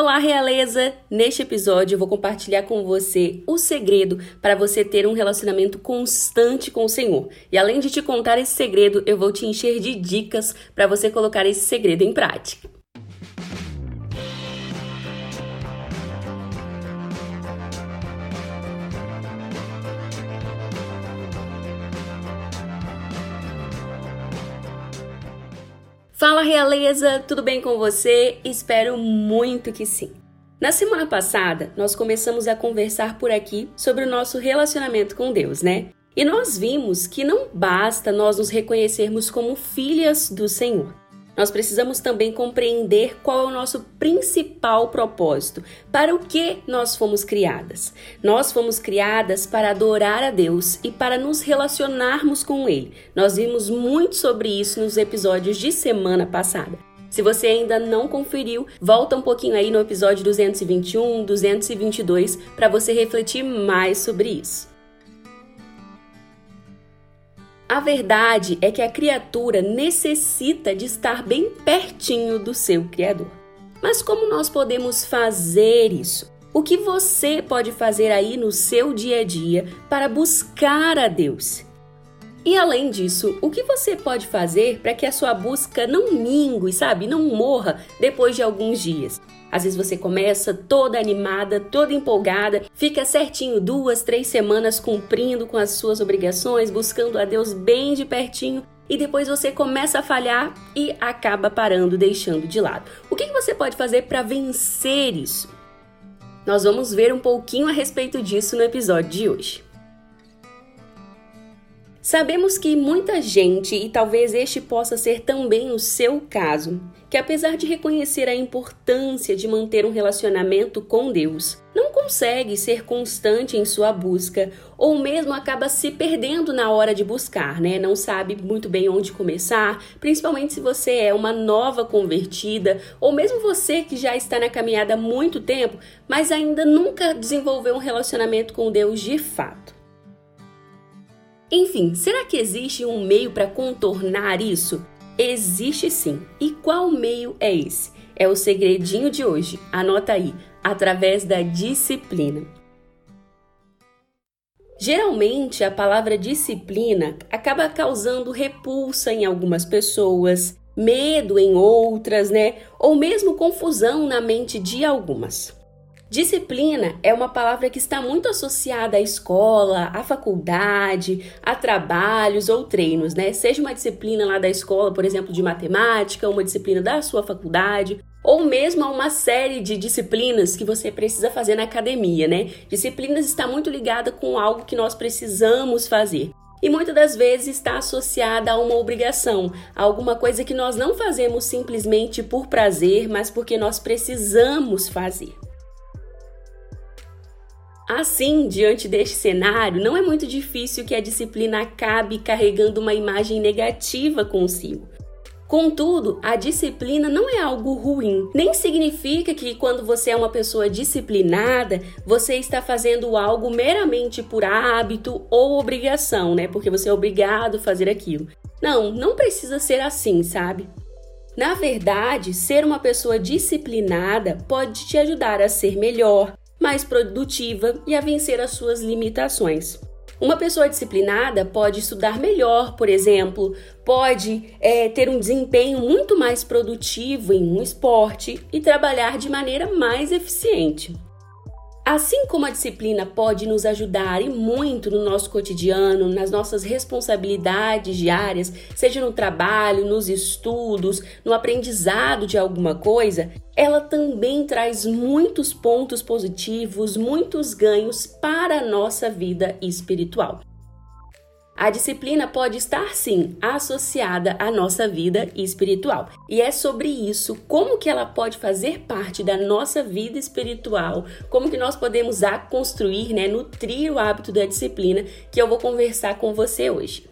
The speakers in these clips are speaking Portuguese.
Olá, realeza! Neste episódio eu vou compartilhar com você o segredo para você ter um relacionamento constante com o Senhor. E além de te contar esse segredo, eu vou te encher de dicas para você colocar esse segredo em prática. Fala realeza, tudo bem com você? Espero muito que sim. Na semana passada, nós começamos a conversar por aqui sobre o nosso relacionamento com Deus, né? E nós vimos que não basta nós nos reconhecermos como filhas do Senhor. Nós precisamos também compreender qual é o nosso principal propósito, para o que nós fomos criadas. Nós fomos criadas para adorar a Deus e para nos relacionarmos com Ele. Nós vimos muito sobre isso nos episódios de semana passada. Se você ainda não conferiu, volta um pouquinho aí no episódio 221, 222 para você refletir mais sobre isso. A verdade é que a criatura necessita de estar bem pertinho do seu Criador. Mas como nós podemos fazer isso? O que você pode fazer aí no seu dia a dia para buscar a Deus? E além disso, o que você pode fazer para que a sua busca não mingue, sabe, não morra depois de alguns dias? Às vezes você começa toda animada, toda empolgada, fica certinho duas, três semanas cumprindo com as suas obrigações, buscando a Deus bem de pertinho e depois você começa a falhar e acaba parando, deixando de lado. O que você pode fazer para vencer isso? Nós vamos ver um pouquinho a respeito disso no episódio de hoje. Sabemos que muita gente, e talvez este possa ser também o seu caso, que apesar de reconhecer a importância de manter um relacionamento com Deus, não consegue ser constante em sua busca ou mesmo acaba se perdendo na hora de buscar, né? Não sabe muito bem onde começar, principalmente se você é uma nova convertida ou mesmo você que já está na caminhada há muito tempo, mas ainda nunca desenvolveu um relacionamento com Deus de fato. Enfim, será que existe um meio para contornar isso? Existe sim. E qual meio é esse? É o segredinho de hoje. Anota aí, através da disciplina. Geralmente, a palavra disciplina acaba causando repulsa em algumas pessoas, medo em outras, né? Ou mesmo confusão na mente de algumas. Disciplina é uma palavra que está muito associada à escola, à faculdade, a trabalhos ou treinos, né? Seja uma disciplina lá da escola, por exemplo, de matemática, uma disciplina da sua faculdade, ou mesmo a uma série de disciplinas que você precisa fazer na academia, né? Disciplinas está muito ligada com algo que nós precisamos fazer. E muitas das vezes está associada a uma obrigação, a alguma coisa que nós não fazemos simplesmente por prazer, mas porque nós precisamos fazer. Assim, diante deste cenário, não é muito difícil que a disciplina acabe carregando uma imagem negativa consigo. Contudo, a disciplina não é algo ruim. Nem significa que quando você é uma pessoa disciplinada, você está fazendo algo meramente por hábito ou obrigação, né? Porque você é obrigado a fazer aquilo. Não, não precisa ser assim, sabe? Na verdade, ser uma pessoa disciplinada pode te ajudar a ser melhor, mais produtiva e a vencer as suas limitações. Uma pessoa disciplinada pode estudar melhor, por exemplo, pode é, ter um desempenho muito mais produtivo em um esporte e trabalhar de maneira mais eficiente. Assim como a disciplina pode nos ajudar e muito no nosso cotidiano, nas nossas responsabilidades diárias, seja no trabalho, nos estudos, no aprendizado de alguma coisa, ela também traz muitos pontos positivos, muitos ganhos para a nossa vida espiritual. A disciplina pode estar sim associada à nossa vida espiritual. E é sobre isso, como que ela pode fazer parte da nossa vida espiritual, como que nós podemos a construir, né, nutrir o hábito da disciplina, que eu vou conversar com você hoje.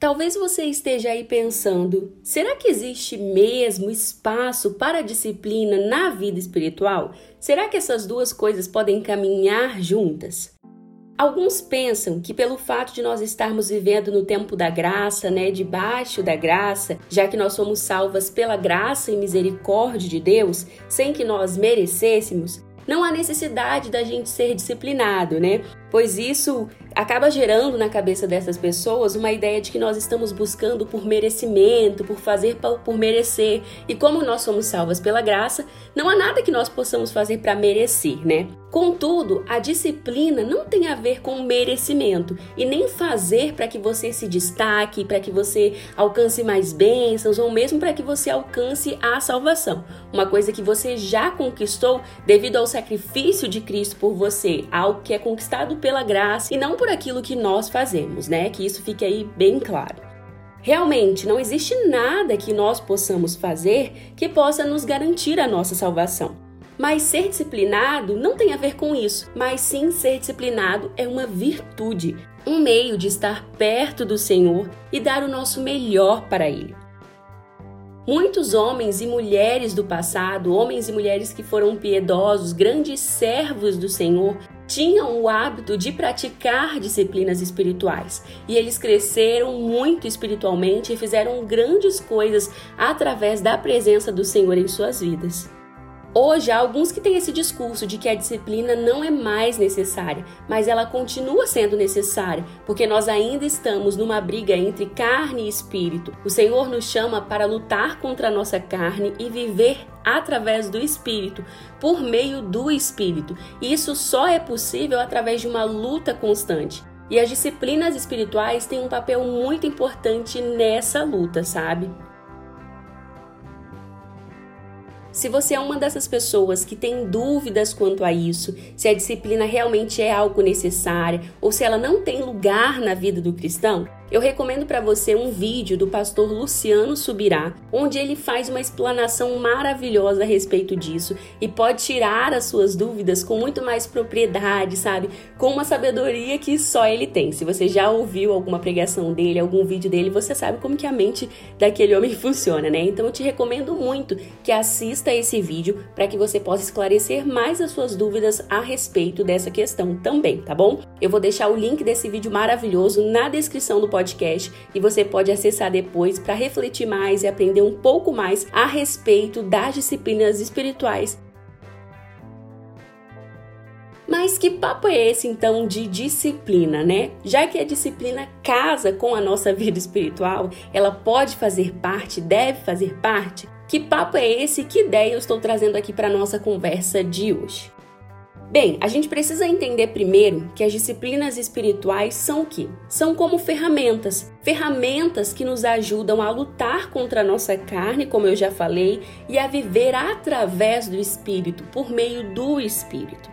Talvez você esteja aí pensando: será que existe mesmo espaço para disciplina na vida espiritual? Será que essas duas coisas podem caminhar juntas? Alguns pensam que pelo fato de nós estarmos vivendo no tempo da graça, né, debaixo da graça, já que nós somos salvas pela graça e misericórdia de Deus, sem que nós merecêssemos, não há necessidade da gente ser disciplinado, né? Pois isso acaba gerando na cabeça dessas pessoas uma ideia de que nós estamos buscando por merecimento, por fazer por merecer. E como nós somos salvas pela graça, não há nada que nós possamos fazer para merecer, né? Contudo, a disciplina não tem a ver com merecimento e nem fazer para que você se destaque, para que você alcance mais bênçãos ou mesmo para que você alcance a salvação. Uma coisa que você já conquistou devido ao sacrifício de Cristo por você, algo que é conquistado pela graça e não por aquilo que nós fazemos, né? Que isso fique aí bem claro. Realmente, não existe nada que nós possamos fazer que possa nos garantir a nossa salvação. Mas ser disciplinado não tem a ver com isso, mas sim ser disciplinado é uma virtude, um meio de estar perto do Senhor e dar o nosso melhor para Ele. Muitos homens e mulheres do passado, homens e mulheres que foram piedosos, grandes servos do Senhor, tinham o hábito de praticar disciplinas espirituais e eles cresceram muito espiritualmente e fizeram grandes coisas através da presença do Senhor em suas vidas. Hoje há alguns que têm esse discurso de que a disciplina não é mais necessária, mas ela continua sendo necessária, porque nós ainda estamos numa briga entre carne e espírito. O Senhor nos chama para lutar contra a nossa carne e viver através do espírito, por meio do espírito. E isso só é possível através de uma luta constante. E as disciplinas espirituais têm um papel muito importante nessa luta, sabe? Se você é uma dessas pessoas que tem dúvidas quanto a isso, se a disciplina realmente é algo necessário ou se ela não tem lugar na vida do cristão, eu recomendo para você um vídeo do pastor Luciano Subirá, onde ele faz uma explanação maravilhosa a respeito disso e pode tirar as suas dúvidas com muito mais propriedade, sabe? Com uma sabedoria que só ele tem. Se você já ouviu alguma pregação dele, algum vídeo dele, você sabe como que a mente daquele homem funciona, né? Então eu te recomendo muito que assista esse vídeo para que você possa esclarecer mais as suas dúvidas a respeito dessa questão também, tá bom? Eu vou deixar o link desse vídeo maravilhoso na descrição do podcast podcast e você pode acessar depois para refletir mais e aprender um pouco mais a respeito das disciplinas espirituais. Mas que papo é esse então de disciplina, né? Já que a disciplina casa com a nossa vida espiritual, ela pode fazer parte, deve fazer parte. Que papo é esse? Que ideia eu estou trazendo aqui para nossa conversa de hoje? Bem, a gente precisa entender primeiro que as disciplinas espirituais são o quê? São como ferramentas, ferramentas que nos ajudam a lutar contra a nossa carne, como eu já falei, e a viver através do espírito, por meio do espírito.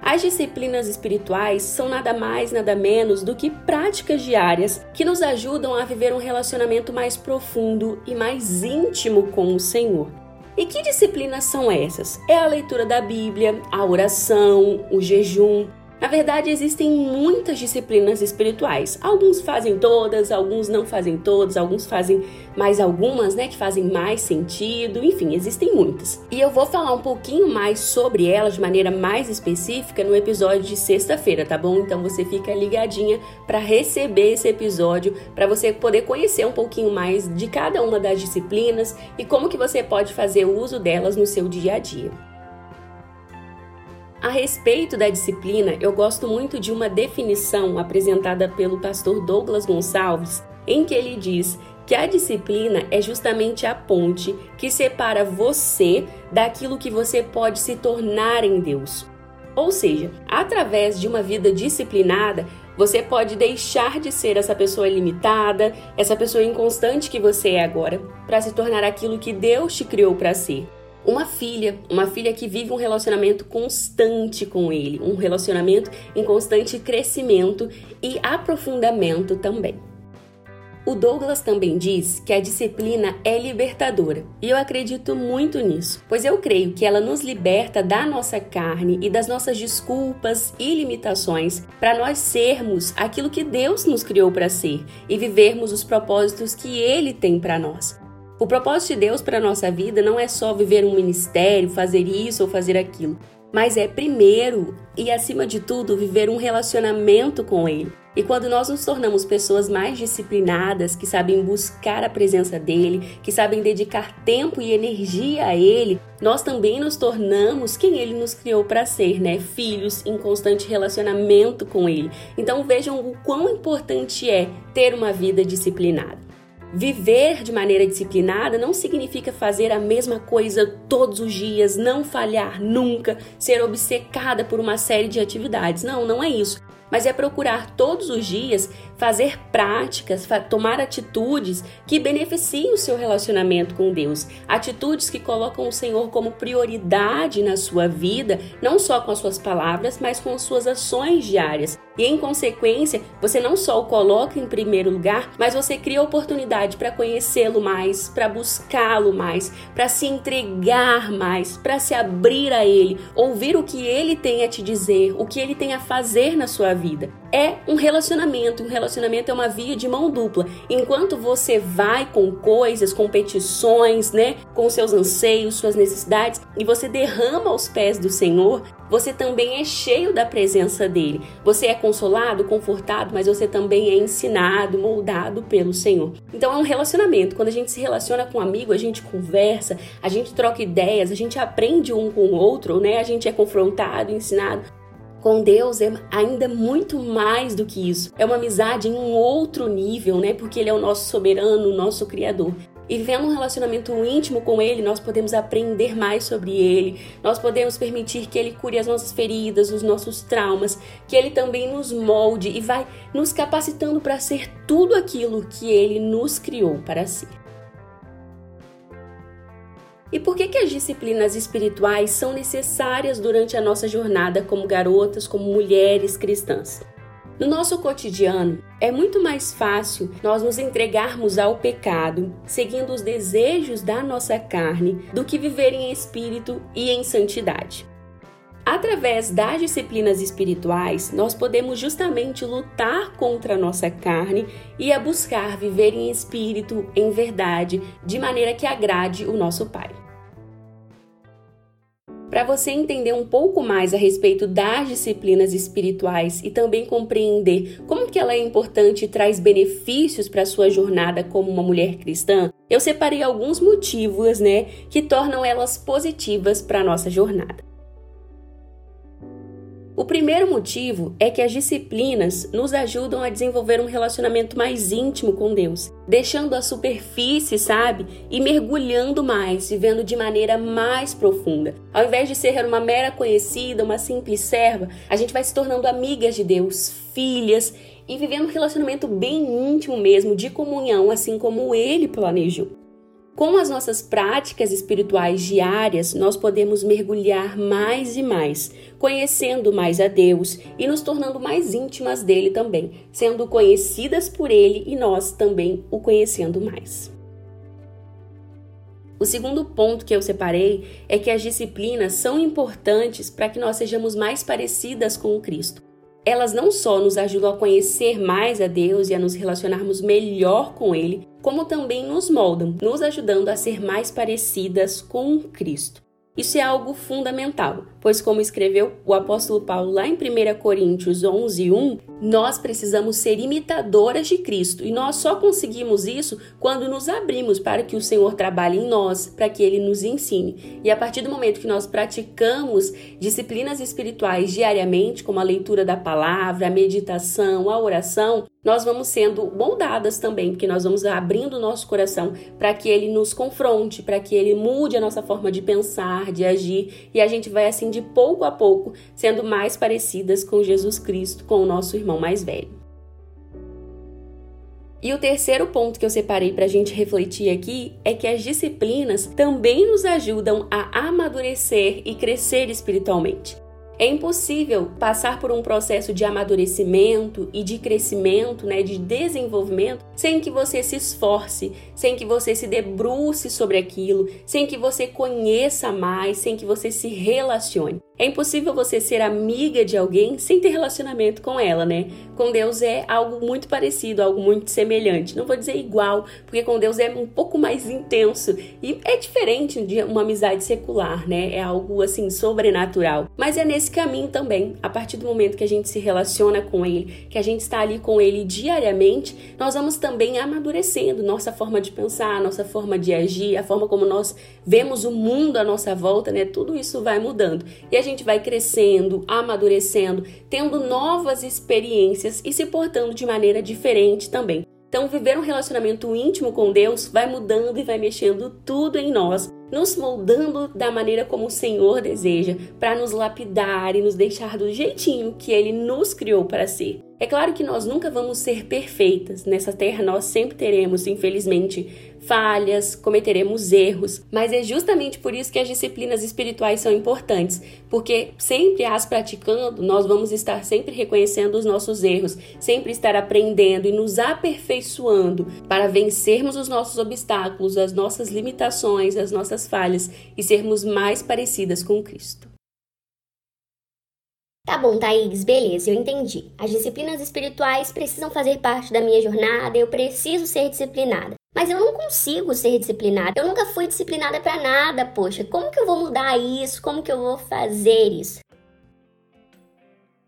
As disciplinas espirituais são nada mais, nada menos do que práticas diárias que nos ajudam a viver um relacionamento mais profundo e mais íntimo com o Senhor. E que disciplinas são essas? É a leitura da Bíblia, a oração, o jejum, na verdade, existem muitas disciplinas espirituais. Alguns fazem todas, alguns não fazem todas, alguns fazem mais algumas, né, que fazem mais sentido. Enfim, existem muitas. E eu vou falar um pouquinho mais sobre elas de maneira mais específica no episódio de sexta-feira, tá bom? Então você fica ligadinha para receber esse episódio, para você poder conhecer um pouquinho mais de cada uma das disciplinas e como que você pode fazer uso delas no seu dia a dia. A respeito da disciplina, eu gosto muito de uma definição apresentada pelo pastor Douglas Gonçalves, em que ele diz que a disciplina é justamente a ponte que separa você daquilo que você pode se tornar em Deus. Ou seja, através de uma vida disciplinada, você pode deixar de ser essa pessoa limitada, essa pessoa inconstante que você é agora, para se tornar aquilo que Deus te criou para ser uma filha, uma filha que vive um relacionamento constante com ele, um relacionamento em constante crescimento e aprofundamento também. O Douglas também diz que a disciplina é libertadora, e eu acredito muito nisso, pois eu creio que ela nos liberta da nossa carne e das nossas desculpas e limitações para nós sermos aquilo que Deus nos criou para ser e vivermos os propósitos que Ele tem para nós. O propósito de Deus para a nossa vida não é só viver um ministério, fazer isso ou fazer aquilo. mas é primeiro e acima de tudo viver um relacionamento com Ele. E quando nós nos tornamos pessoas mais disciplinadas, que sabem buscar a presença dele, que sabem dedicar tempo e energia a ele, nós também nos tornamos quem ele nos criou para ser, né? Filhos em constante relacionamento com ele. Então vejam o quão importante é ter uma vida disciplinada. Viver de maneira disciplinada não significa fazer a mesma coisa todos os dias, não falhar nunca, ser obcecada por uma série de atividades. Não, não é isso mas é procurar todos os dias fazer práticas, tomar atitudes que beneficiem o seu relacionamento com Deus, atitudes que colocam o Senhor como prioridade na sua vida, não só com as suas palavras, mas com as suas ações diárias. E em consequência, você não só o coloca em primeiro lugar, mas você cria oportunidade para conhecê-lo mais, para buscá-lo mais, para se entregar mais, para se abrir a ele, ouvir o que ele tem a te dizer, o que ele tem a fazer na sua vida. É um relacionamento, um relacionamento é uma via de mão dupla. Enquanto você vai com coisas, com petições, né, com seus anseios, suas necessidades, e você derrama aos pés do Senhor, você também é cheio da presença dele. Você é consolado, confortado, mas você também é ensinado, moldado pelo Senhor. Então é um relacionamento. Quando a gente se relaciona com um amigo, a gente conversa, a gente troca ideias, a gente aprende um com o outro, né? A gente é confrontado, ensinado. Com Deus é ainda muito mais do que isso. É uma amizade em um outro nível, né? Porque Ele é o nosso soberano, o nosso Criador. E vivendo um relacionamento íntimo com Ele, nós podemos aprender mais sobre Ele, nós podemos permitir que Ele cure as nossas feridas, os nossos traumas, que Ele também nos molde e vai nos capacitando para ser tudo aquilo que Ele nos criou para ser. E por que, que as disciplinas espirituais são necessárias durante a nossa jornada como garotas, como mulheres cristãs? No nosso cotidiano, é muito mais fácil nós nos entregarmos ao pecado, seguindo os desejos da nossa carne, do que viver em espírito e em santidade. Através das disciplinas espirituais, nós podemos justamente lutar contra a nossa carne e a buscar viver em espírito, em verdade, de maneira que agrade o nosso Pai. Para você entender um pouco mais a respeito das disciplinas espirituais e também compreender como que ela é importante e traz benefícios para sua jornada como uma mulher cristã, eu separei alguns motivos, né, que tornam elas positivas para nossa jornada. O primeiro motivo é que as disciplinas nos ajudam a desenvolver um relacionamento mais íntimo com Deus, deixando a superfície, sabe? E mergulhando mais, vivendo de maneira mais profunda. Ao invés de ser uma mera conhecida, uma simples serva, a gente vai se tornando amigas de Deus, filhas e vivendo um relacionamento bem íntimo mesmo, de comunhão, assim como ele planejou. Com as nossas práticas espirituais diárias, nós podemos mergulhar mais e mais, conhecendo mais a Deus e nos tornando mais íntimas dele também, sendo conhecidas por ele e nós também o conhecendo mais. O segundo ponto que eu separei é que as disciplinas são importantes para que nós sejamos mais parecidas com o Cristo. Elas não só nos ajudam a conhecer mais a Deus e a nos relacionarmos melhor com Ele, como também nos moldam, nos ajudando a ser mais parecidas com Cristo. Isso é algo fundamental, pois, como escreveu o apóstolo Paulo lá em 1 Coríntios 11, 1, nós precisamos ser imitadoras de Cristo e nós só conseguimos isso quando nos abrimos para que o Senhor trabalhe em nós, para que ele nos ensine. E a partir do momento que nós praticamos disciplinas espirituais diariamente, como a leitura da palavra, a meditação, a oração, nós vamos sendo moldadas também, porque nós vamos abrindo o nosso coração para que ele nos confronte, para que ele mude a nossa forma de pensar, de agir, e a gente vai assim de pouco a pouco sendo mais parecidas com Jesus Cristo, com o nosso irmão mais velho. E o terceiro ponto que eu separei para a gente refletir aqui é que as disciplinas também nos ajudam a amadurecer e crescer espiritualmente. É impossível passar por um processo de amadurecimento e de crescimento, né, de desenvolvimento, sem que você se esforce, sem que você se debruce sobre aquilo, sem que você conheça mais, sem que você se relacione. É impossível você ser amiga de alguém sem ter relacionamento com ela, né? Com Deus é algo muito parecido, algo muito semelhante. Não vou dizer igual, porque com Deus é um pouco mais intenso e é diferente de uma amizade secular, né? É algo assim sobrenatural. Mas é nesse caminho também. A partir do momento que a gente se relaciona com ele, que a gente está ali com ele diariamente, nós vamos também amadurecendo nossa forma de pensar, nossa forma de agir, a forma como nós vemos o mundo à nossa volta, né? Tudo isso vai mudando. E a gente vai crescendo, amadurecendo, tendo novas experiências e se portando de maneira diferente também. Então, viver um relacionamento íntimo com Deus vai mudando e vai mexendo tudo em nós, nos moldando da maneira como o Senhor deseja, para nos lapidar e nos deixar do jeitinho que Ele nos criou para ser. É claro que nós nunca vamos ser perfeitas. Nessa terra nós sempre teremos, infelizmente, falhas, cometeremos erros, mas é justamente por isso que as disciplinas espirituais são importantes, porque sempre as praticando, nós vamos estar sempre reconhecendo os nossos erros, sempre estar aprendendo e nos aperfeiçoando para vencermos os nossos obstáculos, as nossas limitações, as nossas falhas e sermos mais parecidas com Cristo. Tá bom, Thaís, beleza, eu entendi. As disciplinas espirituais precisam fazer parte da minha jornada, eu preciso ser disciplinada. Mas eu não consigo ser disciplinada. Eu nunca fui disciplinada para nada, poxa. Como que eu vou mudar isso? Como que eu vou fazer isso?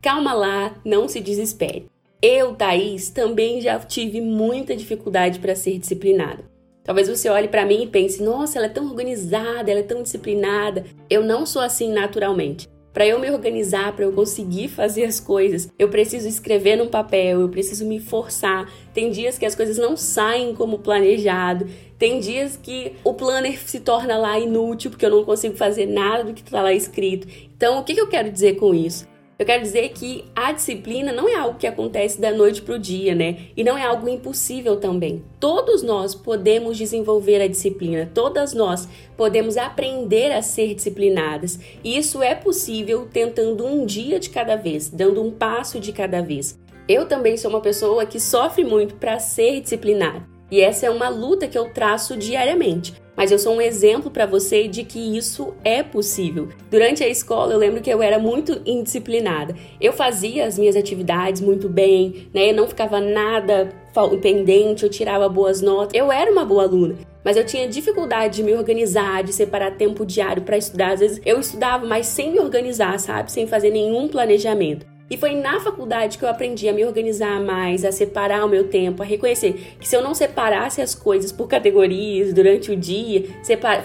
Calma lá, não se desespere. Eu, Thaís, também já tive muita dificuldade para ser disciplinada. Talvez você olhe para mim e pense: nossa, ela é tão organizada, ela é tão disciplinada. Eu não sou assim naturalmente. Para eu me organizar, para eu conseguir fazer as coisas, eu preciso escrever num papel, eu preciso me forçar. Tem dias que as coisas não saem como planejado, tem dias que o planner se torna lá inútil porque eu não consigo fazer nada do que está lá escrito. Então, o que, que eu quero dizer com isso? Eu quero dizer que a disciplina não é algo que acontece da noite para o dia, né? E não é algo impossível também. Todos nós podemos desenvolver a disciplina, todas nós podemos aprender a ser disciplinadas. E isso é possível tentando um dia de cada vez, dando um passo de cada vez. Eu também sou uma pessoa que sofre muito para ser disciplinada. E essa é uma luta que eu traço diariamente mas eu sou um exemplo para você de que isso é possível. Durante a escola, eu lembro que eu era muito indisciplinada. Eu fazia as minhas atividades muito bem, né? Eu não ficava nada pendente, eu tirava boas notas. Eu era uma boa aluna, mas eu tinha dificuldade de me organizar, de separar tempo diário para estudar. Às vezes eu estudava, mas sem me organizar, sabe? Sem fazer nenhum planejamento. E foi na faculdade que eu aprendi a me organizar mais, a separar o meu tempo, a reconhecer que se eu não separasse as coisas por categorias durante o dia,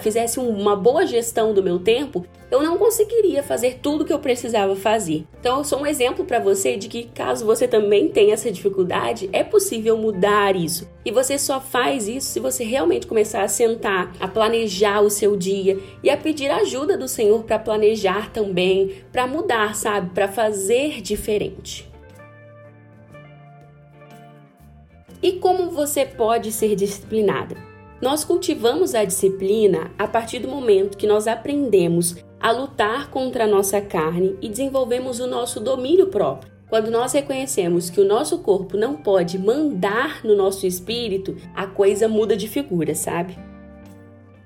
fizesse uma boa gestão do meu tempo, eu não conseguiria fazer tudo que eu precisava fazer. Então, eu sou um exemplo para você de que, caso você também tenha essa dificuldade, é possível mudar isso. E você só faz isso se você realmente começar a sentar, a planejar o seu dia e a pedir ajuda do Senhor para planejar também, para mudar, sabe? Para fazer diferente. E como você pode ser disciplinada? Nós cultivamos a disciplina a partir do momento que nós aprendemos a lutar contra a nossa carne e desenvolvemos o nosso domínio próprio. Quando nós reconhecemos que o nosso corpo não pode mandar no nosso espírito, a coisa muda de figura, sabe?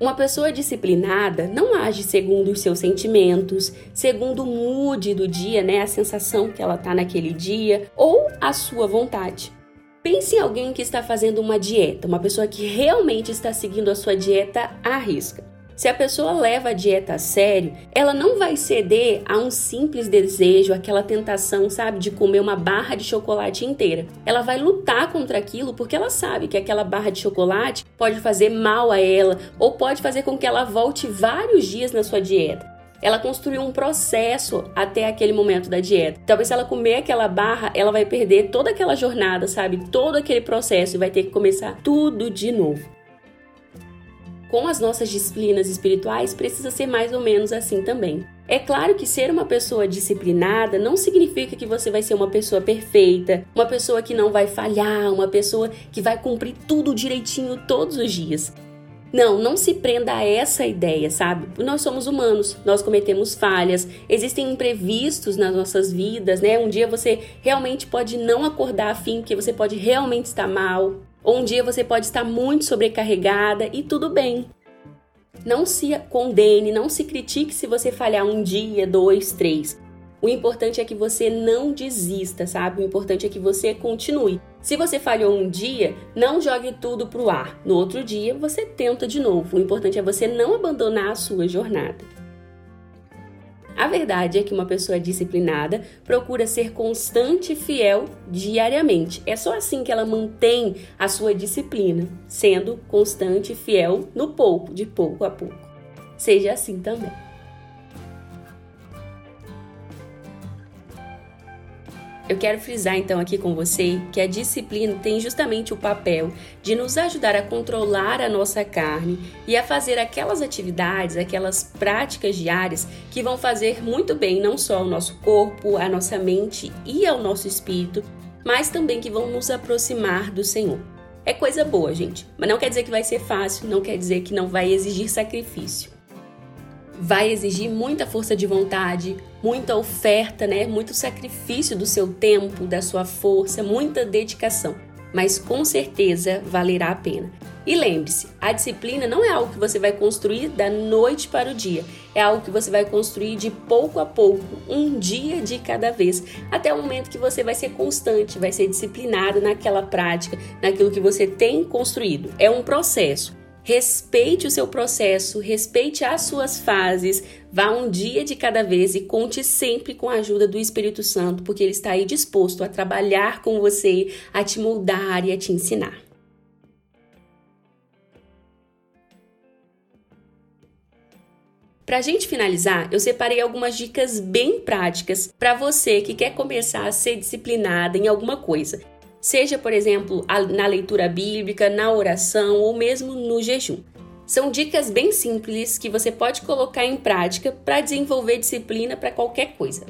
Uma pessoa disciplinada não age segundo os seus sentimentos, segundo o mood do dia, né, a sensação que ela tá naquele dia, ou a sua vontade. Pense em alguém que está fazendo uma dieta, uma pessoa que realmente está seguindo a sua dieta à risca. Se a pessoa leva a dieta a sério, ela não vai ceder a um simples desejo, aquela tentação, sabe, de comer uma barra de chocolate inteira. Ela vai lutar contra aquilo porque ela sabe que aquela barra de chocolate pode fazer mal a ela ou pode fazer com que ela volte vários dias na sua dieta ela construiu um processo até aquele momento da dieta. Talvez se ela comer aquela barra, ela vai perder toda aquela jornada, sabe? Todo aquele processo e vai ter que começar tudo de novo com as nossas disciplinas espirituais precisa ser mais ou menos assim também. É claro que ser uma pessoa disciplinada não significa que você vai ser uma pessoa perfeita, uma pessoa que não vai falhar, uma pessoa que vai cumprir tudo direitinho todos os dias. Não, não se prenda a essa ideia, sabe? Nós somos humanos, nós cometemos falhas, existem imprevistos nas nossas vidas, né? Um dia você realmente pode não acordar afim, porque você pode realmente estar mal, ou um dia você pode estar muito sobrecarregada e tudo bem. Não se condene, não se critique se você falhar um dia, dois, três. O importante é que você não desista, sabe? O importante é que você continue. Se você falhou um dia, não jogue tudo pro ar. No outro dia, você tenta de novo. O importante é você não abandonar a sua jornada. A verdade é que uma pessoa disciplinada procura ser constante e fiel diariamente. É só assim que ela mantém a sua disciplina, sendo constante e fiel no pouco, de pouco a pouco. Seja assim também. Eu quero frisar então aqui com você que a disciplina tem justamente o papel de nos ajudar a controlar a nossa carne e a fazer aquelas atividades, aquelas práticas diárias que vão fazer muito bem não só ao nosso corpo, à nossa mente e ao nosso espírito, mas também que vão nos aproximar do Senhor. É coisa boa, gente, mas não quer dizer que vai ser fácil, não quer dizer que não vai exigir sacrifício vai exigir muita força de vontade, muita oferta, né? Muito sacrifício do seu tempo, da sua força, muita dedicação. Mas com certeza valerá a pena. E lembre-se, a disciplina não é algo que você vai construir da noite para o dia, é algo que você vai construir de pouco a pouco, um dia de cada vez, até o momento que você vai ser constante, vai ser disciplinado naquela prática, naquilo que você tem construído. É um processo. Respeite o seu processo, respeite as suas fases, vá um dia de cada vez e conte sempre com a ajuda do Espírito Santo, porque ele está aí disposto a trabalhar com você, a te moldar e a te ensinar. Para a gente finalizar, eu separei algumas dicas bem práticas para você que quer começar a ser disciplinada em alguma coisa seja, por exemplo, na leitura bíblica, na oração ou mesmo no jejum. São dicas bem simples que você pode colocar em prática para desenvolver disciplina para qualquer coisa.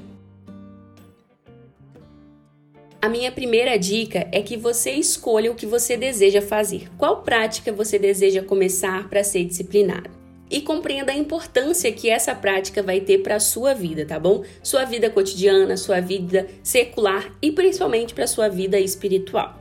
A minha primeira dica é que você escolha o que você deseja fazer. Qual prática você deseja começar para ser disciplinado? E compreenda a importância que essa prática vai ter para a sua vida, tá bom? Sua vida cotidiana, sua vida secular e principalmente para sua vida espiritual.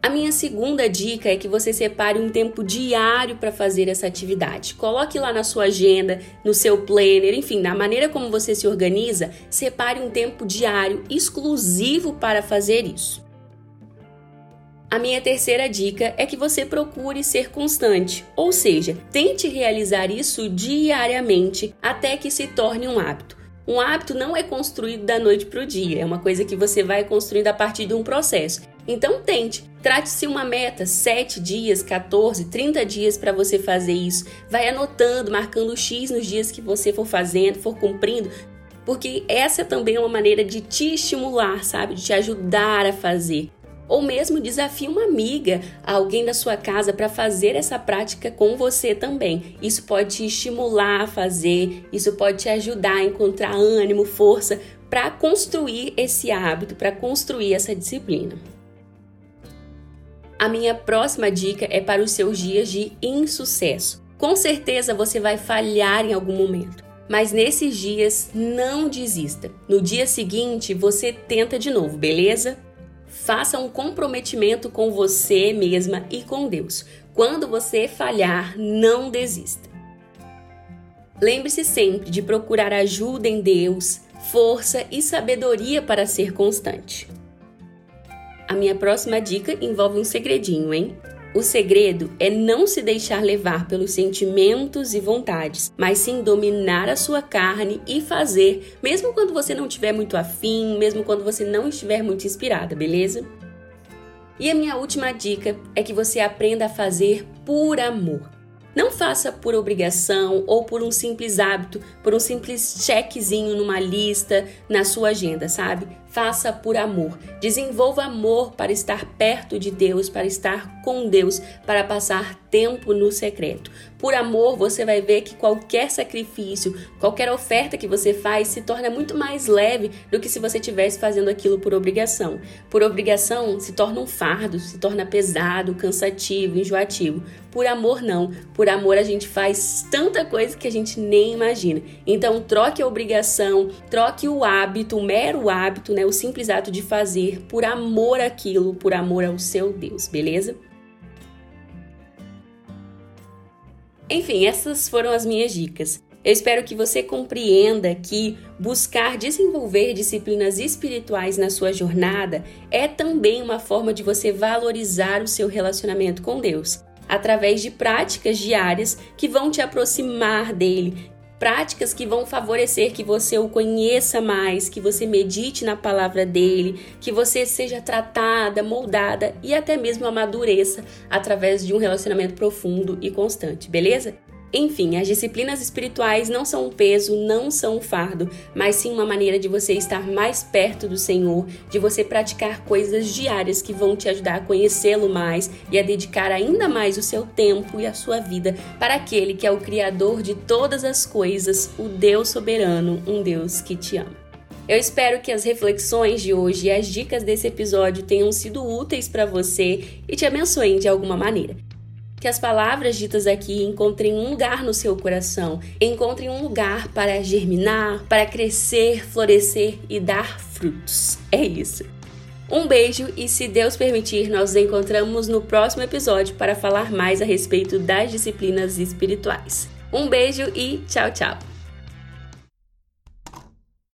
A minha segunda dica é que você separe um tempo diário para fazer essa atividade. Coloque lá na sua agenda, no seu planner, enfim, na maneira como você se organiza, separe um tempo diário exclusivo para fazer isso. A minha terceira dica é que você procure ser constante, ou seja, tente realizar isso diariamente até que se torne um hábito. Um hábito não é construído da noite para o dia, é uma coisa que você vai construindo a partir de um processo. Então tente, trate-se uma meta, 7 dias, 14, 30 dias para você fazer isso. Vai anotando, marcando X nos dias que você for fazendo, for cumprindo, porque essa também é uma maneira de te estimular, sabe? De te ajudar a fazer ou mesmo desafie uma amiga, alguém da sua casa para fazer essa prática com você também. Isso pode te estimular a fazer, isso pode te ajudar a encontrar ânimo, força para construir esse hábito, para construir essa disciplina. A minha próxima dica é para os seus dias de insucesso. Com certeza você vai falhar em algum momento. Mas nesses dias, não desista. No dia seguinte, você tenta de novo, beleza? Faça um comprometimento com você mesma e com Deus. Quando você falhar, não desista. Lembre-se sempre de procurar ajuda em Deus, força e sabedoria para ser constante. A minha próxima dica envolve um segredinho, hein? O segredo é não se deixar levar pelos sentimentos e vontades, mas sim dominar a sua carne e fazer, mesmo quando você não estiver muito afim, mesmo quando você não estiver muito inspirada, beleza? E a minha última dica é que você aprenda a fazer por amor. Não faça por obrigação ou por um simples hábito, por um simples chequezinho numa lista, na sua agenda, sabe? Faça por amor. Desenvolva amor para estar perto de Deus, para estar com Deus, para passar tempo no secreto. Por amor, você vai ver que qualquer sacrifício, qualquer oferta que você faz se torna muito mais leve do que se você estivesse fazendo aquilo por obrigação. Por obrigação, se torna um fardo, se torna pesado, cansativo, enjoativo. Por amor, não. Por amor, a gente faz tanta coisa que a gente nem imagina. Então, troque a obrigação, troque o hábito, o mero hábito, né, o simples ato de fazer por amor àquilo, por amor ao seu Deus, beleza? Enfim, essas foram as minhas dicas. Eu espero que você compreenda que buscar desenvolver disciplinas espirituais na sua jornada é também uma forma de você valorizar o seu relacionamento com Deus, através de práticas diárias que vão te aproximar dele, práticas que vão favorecer que você o conheça mais, que você medite na palavra dele, que você seja tratada, moldada e até mesmo amadureça através de um relacionamento profundo e constante, beleza? Enfim, as disciplinas espirituais não são um peso, não são um fardo, mas sim uma maneira de você estar mais perto do Senhor, de você praticar coisas diárias que vão te ajudar a conhecê-lo mais e a dedicar ainda mais o seu tempo e a sua vida para aquele que é o Criador de todas as coisas, o Deus soberano, um Deus que te ama. Eu espero que as reflexões de hoje e as dicas desse episódio tenham sido úteis para você e te abençoem de alguma maneira que as palavras ditas aqui encontrem um lugar no seu coração, encontrem um lugar para germinar, para crescer, florescer e dar frutos. É isso. Um beijo e, se Deus permitir, nós nos encontramos no próximo episódio para falar mais a respeito das disciplinas espirituais. Um beijo e tchau, tchau!